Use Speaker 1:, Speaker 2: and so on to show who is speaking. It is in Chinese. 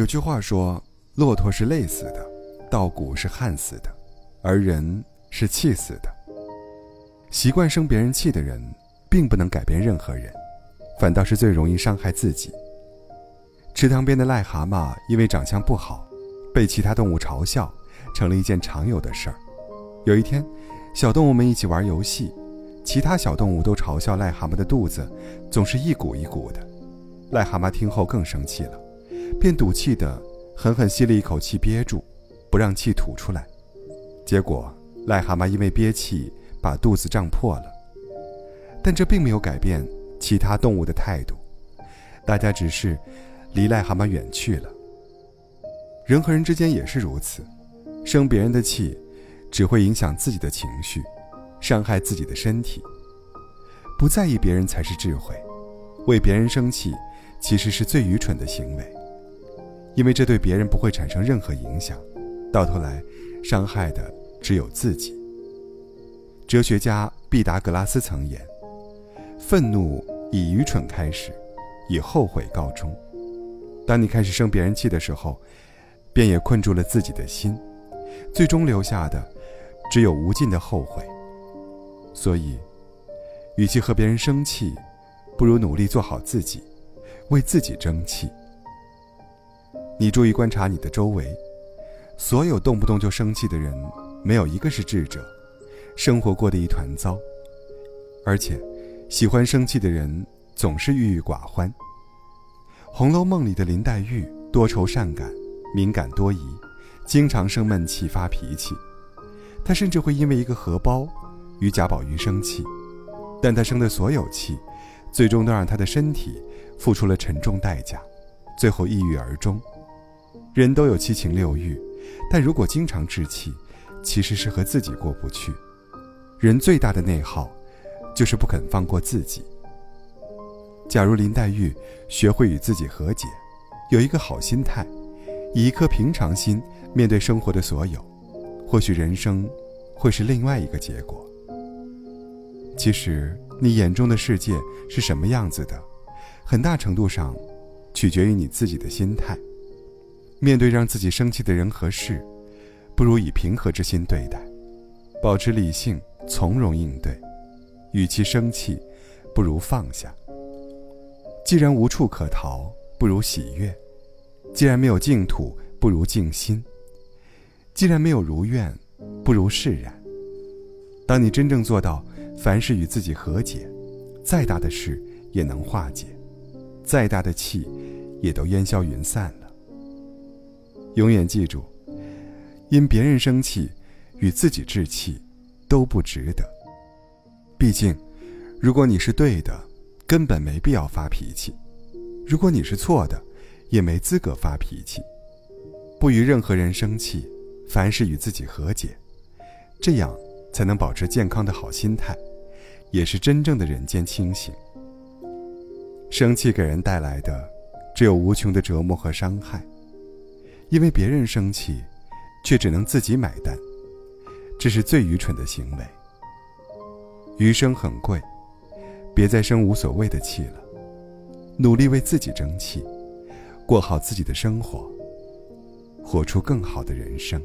Speaker 1: 有句话说：“骆驼是累死的，稻谷是旱死的，而人是气死的。”习惯生别人气的人，并不能改变任何人，反倒是最容易伤害自己。池塘边的癞蛤蟆因为长相不好，被其他动物嘲笑，成了一件常有的事儿。有一天，小动物们一起玩游戏，其他小动物都嘲笑癞蛤蟆的肚子总是一鼓一鼓的。癞蛤蟆听后更生气了，便赌气的狠狠吸了一口气，憋住，不让气吐出来。结果，癞蛤蟆因为憋气把肚子胀破了。但这并没有改变其他动物的态度，大家只是离癞蛤蟆远去了。人和人之间也是如此，生别人的气，只会影响自己的情绪，伤害自己的身体。不在意别人才是智慧，为别人生气。其实是最愚蠢的行为，因为这对别人不会产生任何影响，到头来，伤害的只有自己。哲学家毕达哥拉斯曾言：“愤怒以愚蠢开始，以后悔告终。”当你开始生别人气的时候，便也困住了自己的心，最终留下的只有无尽的后悔。所以，与其和别人生气，不如努力做好自己。为自己争气。你注意观察你的周围，所有动不动就生气的人，没有一个是智者，生活过得一团糟。而且，喜欢生气的人总是郁郁寡欢。《红楼梦》里的林黛玉多愁善感，敏感多疑，经常生闷气发脾气。她甚至会因为一个荷包与贾宝玉生气，但她生的所有气，最终都让她的身体。付出了沉重代价，最后抑郁而终。人都有七情六欲，但如果经常置气，其实是和自己过不去。人最大的内耗，就是不肯放过自己。假如林黛玉学会与自己和解，有一个好心态，以一颗平常心面对生活的所有，或许人生会是另外一个结果。其实，你眼中的世界是什么样子的？很大程度上，取决于你自己的心态。面对让自己生气的人和事，不如以平和之心对待，保持理性，从容应对。与其生气，不如放下。既然无处可逃，不如喜悦；既然没有净土，不如静心；既然没有如愿，不如释然。当你真正做到凡事与自己和解，再大的事也能化解。再大的气，也都烟消云散。永远记住，因别人生气，与自己置气，都不值得。毕竟，如果你是对的，根本没必要发脾气；如果你是错的，也没资格发脾气。不与任何人生气，凡事与自己和解，这样才能保持健康的好心态，也是真正的人间清醒。生气给人带来的，只有无穷的折磨和伤害。因为别人生气，却只能自己买单，这是最愚蠢的行为。余生很贵，别再生无所谓的气了，努力为自己争气，过好自己的生活，活出更好的人生。